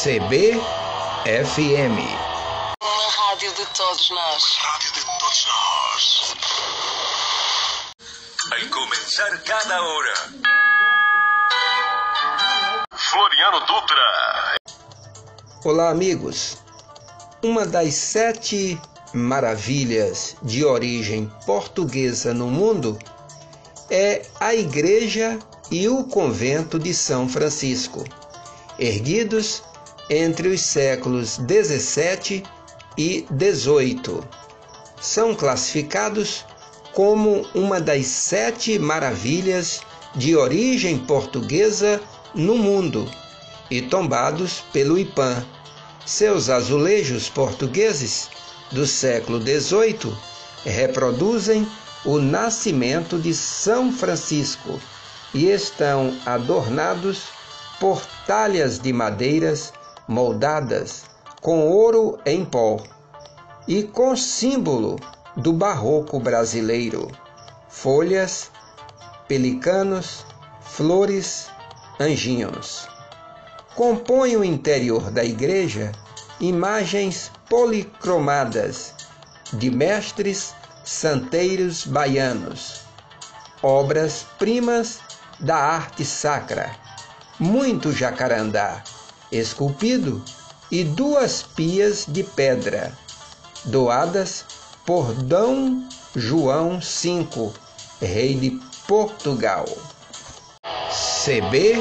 CBFM. Uma rádio de todos nós. Rádio de todos nós. Em começar cada hora. Floriano Dutra. Olá, amigos. Uma das sete maravilhas de origem portuguesa no mundo é a Igreja e o Convento de São Francisco, erguidos entre os séculos 17 e 18. São classificados como uma das sete maravilhas de origem portuguesa no mundo e tombados pelo IPAM. Seus azulejos portugueses do século XVIII reproduzem o nascimento de São Francisco e estão adornados por talhas de madeiras moldadas com ouro em pó e com símbolo do barroco brasileiro: folhas, pelicanos, flores, anjinhos. Compõe o interior da igreja imagens policromadas de mestres santeiros baianos, obras-primas da arte sacra, muito jacarandá esculpido e duas pias de pedra, doadas por D. João V, rei de Portugal. CBFM